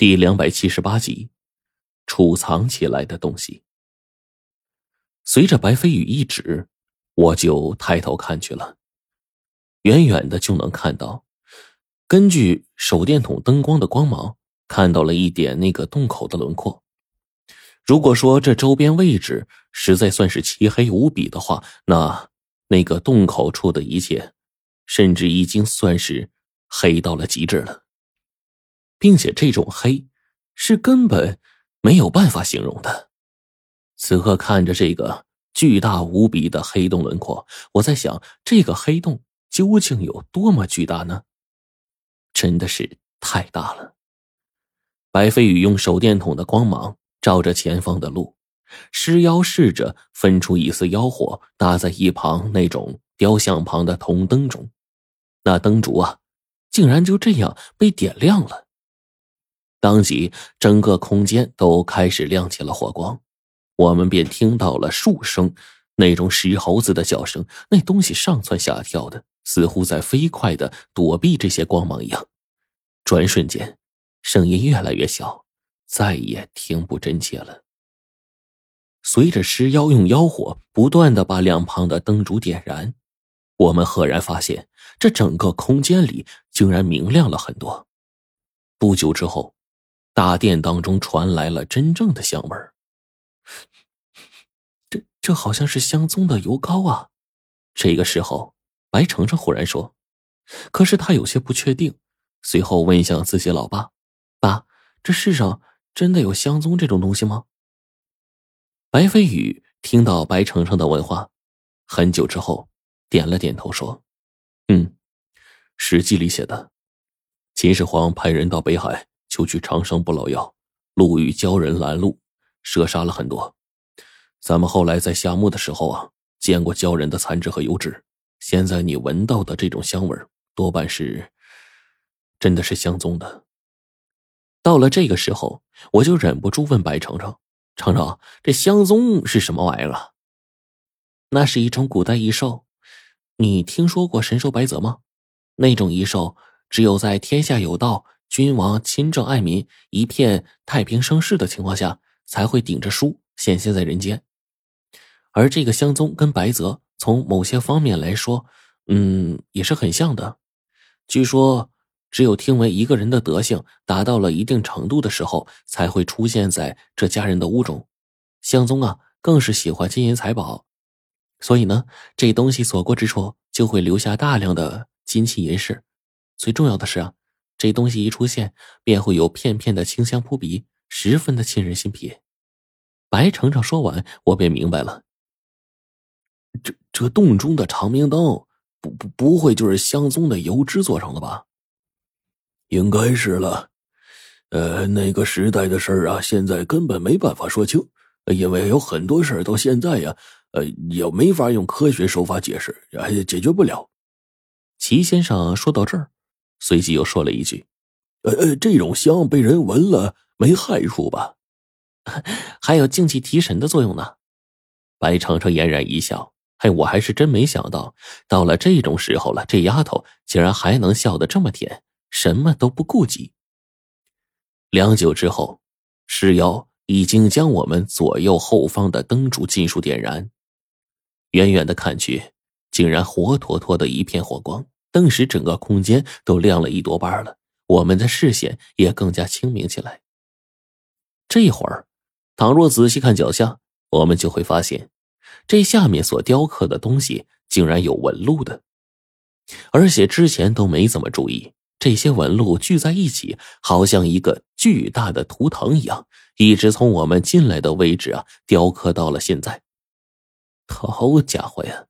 第两百七十八集，储藏起来的东西。随着白飞羽一指，我就抬头看去了。远远的就能看到，根据手电筒灯光的光芒，看到了一点那个洞口的轮廓。如果说这周边位置实在算是漆黑无比的话，那那个洞口处的一切，甚至已经算是黑到了极致了。并且这种黑，是根本没有办法形容的。此刻看着这个巨大无比的黑洞轮廓，我在想，这个黑洞究竟有多么巨大呢？真的是太大了。白飞宇用手电筒的光芒照着前方的路，尸妖试着分出一丝妖火，搭在一旁那种雕像旁的铜灯中，那灯烛啊，竟然就这样被点亮了。当即，整个空间都开始亮起了火光，我们便听到了数声那种石猴子的叫声。那东西上蹿下跳的，似乎在飞快的躲避这些光芒一样。转瞬间，声音越来越小，再也听不真切了。随着尸妖用妖火不断的把两旁的灯烛点燃，我们赫然发现，这整个空间里竟然明亮了很多。不久之后。大殿当中传来了真正的香味，这这好像是香宗的油膏啊！这个时候，白程程忽然说：“可是他有些不确定。”随后问向自己老爸：“爸，这世上真的有香宗这种东西吗？”白飞宇听到白程程的问话，很久之后点了点头说：“嗯，史记里写的，秦始皇派人到北海。”求取长生不老药，路遇鲛人拦路，射杀了很多。咱们后来在下墓的时候啊，见过鲛人的残肢和油脂。现在你闻到的这种香味多半是，真的是香宗的。到了这个时候，我就忍不住问白程程：“程程，这香宗是什么玩意儿啊？”那是一种古代异兽，你听说过神兽白泽吗？那种异兽只有在天下有道。君王亲政爱民、一片太平盛世的情况下，才会顶着书显现在人间。而这个香宗跟白泽从某些方面来说，嗯，也是很像的。据说，只有听闻一个人的德性达到了一定程度的时候，才会出现在这家人的屋中。香宗啊，更是喜欢金银财宝，所以呢，这东西所过之处就会留下大量的金器银饰。最重要的是啊。这东西一出现，便会有片片的清香扑鼻，十分的沁人心脾。白程程说完，我便明白了。这这洞中的长明灯，不不不会就是香宗的油脂做成的吧？应该是了。呃，那个时代的事儿啊，现在根本没办法说清，因为有很多事儿到现在呀，呃，也没法用科学手法解释，也解决不了。齐先生说到这儿。随即又说了一句：“呃呃，这种香被人闻了没害处吧？还有静气提神的作用呢。”白程程嫣然一笑：“嘿，我还是真没想到，到了这种时候了，这丫头竟然还能笑得这么甜，什么都不顾及。”良久之后，尸妖已经将我们左右后方的灯烛尽数点燃，远远的看去，竟然活脱脱的一片火光。顿时，整个空间都亮了一多半了，我们的视线也更加清明起来。这会儿，倘若仔细看脚下，我们就会发现，这下面所雕刻的东西竟然有纹路的，而且之前都没怎么注意，这些纹路聚在一起，好像一个巨大的图腾一样，一直从我们进来的位置啊雕刻到了现在。好家伙呀！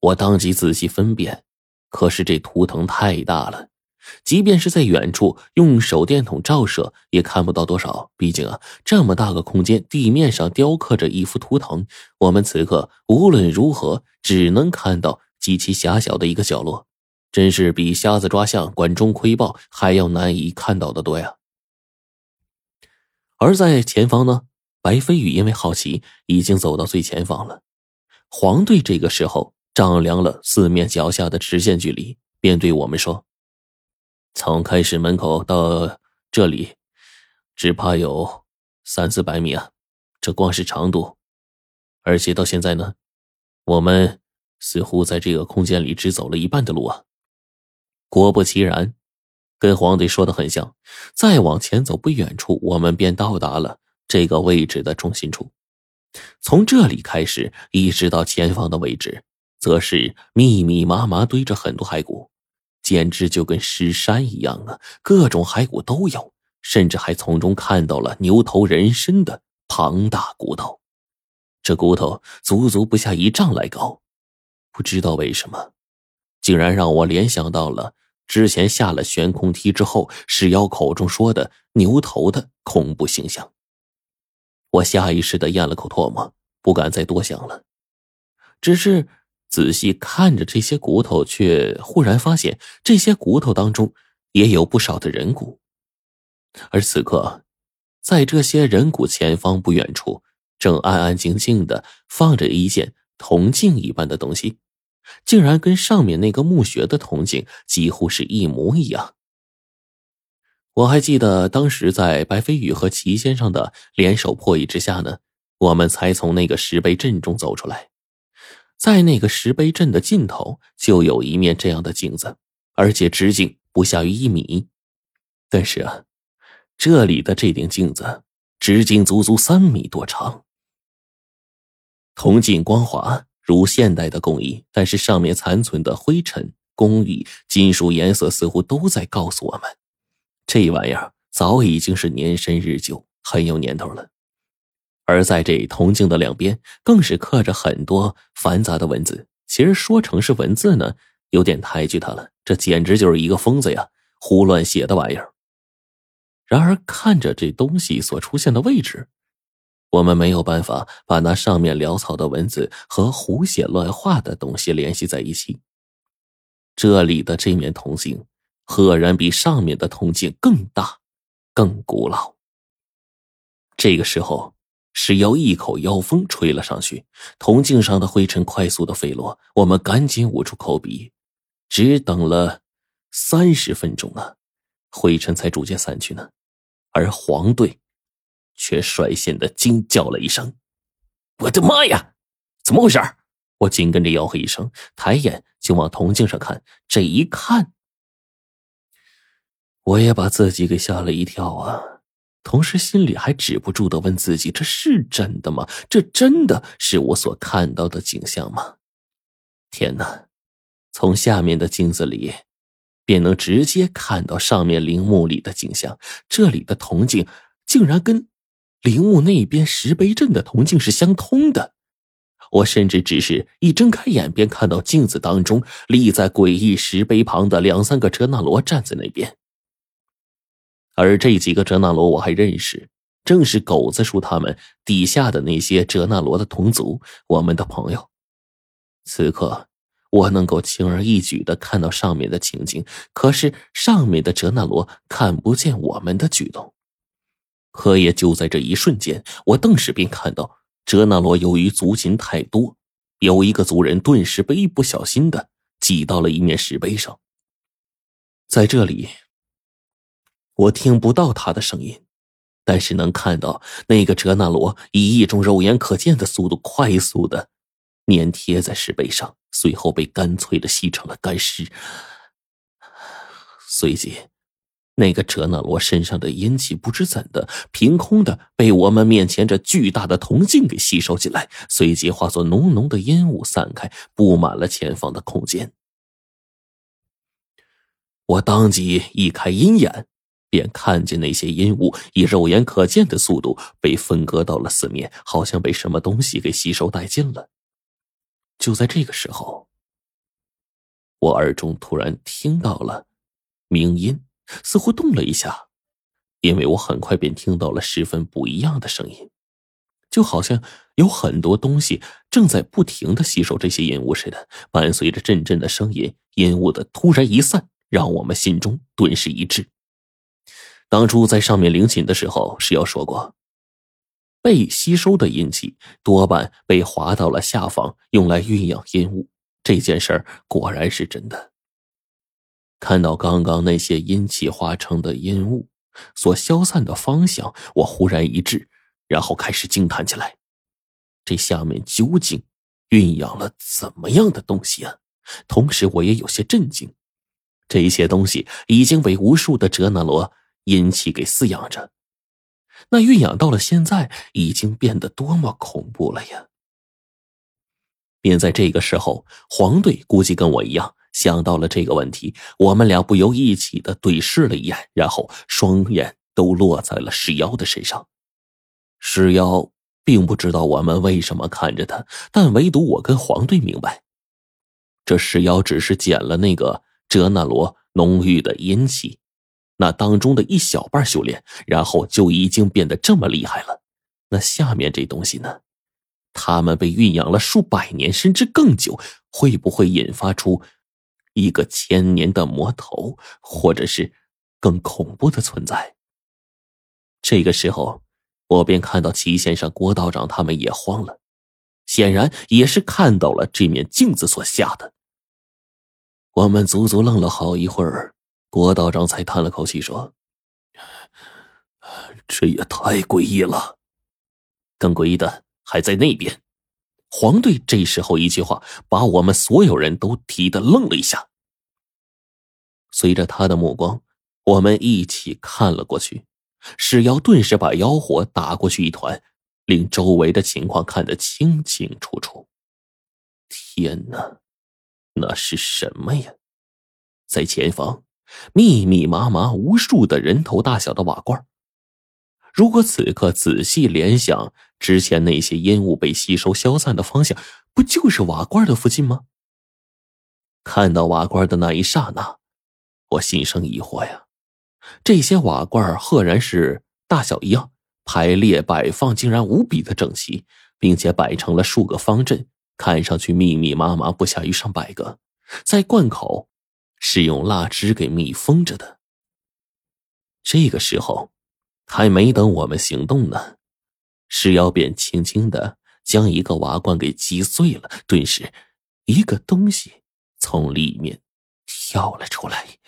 我当即仔细分辨。可是这图腾太大了，即便是在远处用手电筒照射，也看不到多少。毕竟啊，这么大个空间，地面上雕刻着一幅图腾，我们此刻无论如何只能看到极其狭小的一个角落，真是比瞎子抓象、管中窥豹还要难以看到的多呀。而在前方呢，白飞羽因为好奇，已经走到最前方了。黄队这个时候。丈量了四面脚下的直线距离，便对我们说：“从开始门口到这里，只怕有三四百米啊！这光是长度，而且到现在呢，我们似乎在这个空间里只走了一半的路啊！果不其然，跟皇帝说的很像。再往前走不远处，我们便到达了这个位置的中心处。从这里开始，一直到前方的位置，则是密密麻麻堆着很多骸骨，简直就跟尸山一样啊！各种骸骨都有，甚至还从中看到了牛头人身的庞大骨头。这骨头足足不下一丈来高，不知道为什么，竟然让我联想到了之前下了悬空梯之后，石妖口中说的牛头的恐怖形象。我下意识的咽了口唾沫，不敢再多想了。只是仔细看着这些骨头，却忽然发现这些骨头当中也有不少的人骨。而此刻，在这些人骨前方不远处，正安安静静的放着一件铜镜一般的东西，竟然跟上面那个墓穴的铜镜几乎是一模一样。我还记得当时在白飞宇和齐先生的联手破译之下呢，我们才从那个石碑阵中走出来。在那个石碑镇的尽头，就有一面这样的镜子，而且直径不下于一米。但是啊，这里的这顶镜子直径足足三米多长。铜镜光滑如现代的工艺，但是上面残存的灰尘、工艺、金属颜色似乎都在告诉我们。这玩意儿早已经是年深日久，很有年头了。而在这铜镜的两边，更是刻着很多繁杂的文字。其实说成是文字呢，有点抬举他了。这简直就是一个疯子呀，胡乱写的玩意儿。然而看着这东西所出现的位置，我们没有办法把那上面潦草的文字和胡写乱画的东西联系在一起。这里的这面铜镜。赫然比上面的铜镜更大、更古老。这个时候，石妖一口妖风吹了上去，铜镜上的灰尘快速的飞落。我们赶紧捂住口鼻，只等了三十分钟啊，灰尘才逐渐散去呢。而黄队却率先的惊叫了一声：“我的妈呀，怎么回事？”我紧跟着吆喝一声，抬眼就往铜镜上看。这一看。我也把自己给吓了一跳啊，同时心里还止不住的问自己：这是真的吗？这真的是我所看到的景象吗？天哪！从下面的镜子里，便能直接看到上面陵墓里的景象。这里的铜镜竟然跟陵墓那边石碑镇的铜镜是相通的。我甚至只是一睁开眼，便看到镜子当中立在诡异石碑旁的两三个哲那罗站在那边。而这几个哲那罗我还认识，正是狗子叔他们底下的那些哲那罗的同族，我们的朋友。此刻我能够轻而易举的看到上面的情景，可是上面的哲那罗看不见我们的举动。可也就在这一瞬间，我顿时便看到哲那罗由于族群太多，有一个族人顿时被一不小心的挤到了一面石碑上，在这里。我听不到他的声音，但是能看到那个哲那罗以一种肉眼可见的速度快速的粘贴在石碑上，随后被干脆的吸成了干尸。随即，那个哲那罗身上的阴气不知怎的，凭空的被我们面前这巨大的铜镜给吸收进来，随即化作浓浓的烟雾散开，布满了前方的空间。我当即一开阴眼。便看见那些阴雾以肉眼可见的速度被分割到了四面，好像被什么东西给吸收殆尽了。就在这个时候，我耳中突然听到了鸣音，似乎动了一下，因为我很快便听到了十分不一样的声音，就好像有很多东西正在不停的吸收这些阴雾似的。伴随着阵阵的声音，阴雾的突然一散，让我们心中顿时一滞。当初在上面领寝的时候，是要说过，被吸收的阴气多半被划到了下方，用来酝养阴雾。这件事儿果然是真的。看到刚刚那些阴气化成的阴雾，所消散的方向，我忽然一滞，然后开始惊叹起来：这下面究竟蕴养了怎么样的东西啊？同时，我也有些震惊，这些东西已经被无数的哲那罗阴气给饲养着，那蕴养到了现在，已经变得多么恐怖了呀！便在这个时候，黄队估计跟我一样想到了这个问题，我们俩不由一起的对视了一眼，然后双眼都落在了石妖的身上。石妖并不知道我们为什么看着他，但唯独我跟黄队明白，这石妖只是捡了那个哲那罗浓郁的阴气，那当中的一小半修炼，然后就已经变得这么厉害了。那下面这东西呢？他们被孕养了数百年，甚至更久，会不会引发出一个千年的魔头，或者是更恐怖的存在？这个时候，我便看到齐先生、郭道长他们也慌了，显然也是看到了这面镜子所吓的。我们足足愣了好一会儿，郭道长才叹了口气说：“这也太诡异了，更诡异的。”还在那边，黄队这时候一句话，把我们所有人都提的愣了一下。随着他的目光，我们一起看了过去，石妖顿时把妖火打过去一团，令周围的情况看得清清楚楚。天哪，那是什么呀？在前方，密密麻麻无数的人头大小的瓦罐。如果此刻仔细联想，之前那些烟雾被吸收消散的方向，不就是瓦罐的附近吗？看到瓦罐的那一刹那，我心生疑惑呀。这些瓦罐赫然是大小一样，排列摆放竟然无比的整齐，并且摆成了数个方阵，看上去密密麻麻，不下于上百个。在罐口是用蜡纸给密封着的。这个时候。还没等我们行动呢，石妖便轻轻的将一个瓦罐给击碎了。顿时，一个东西从里面跳了出来。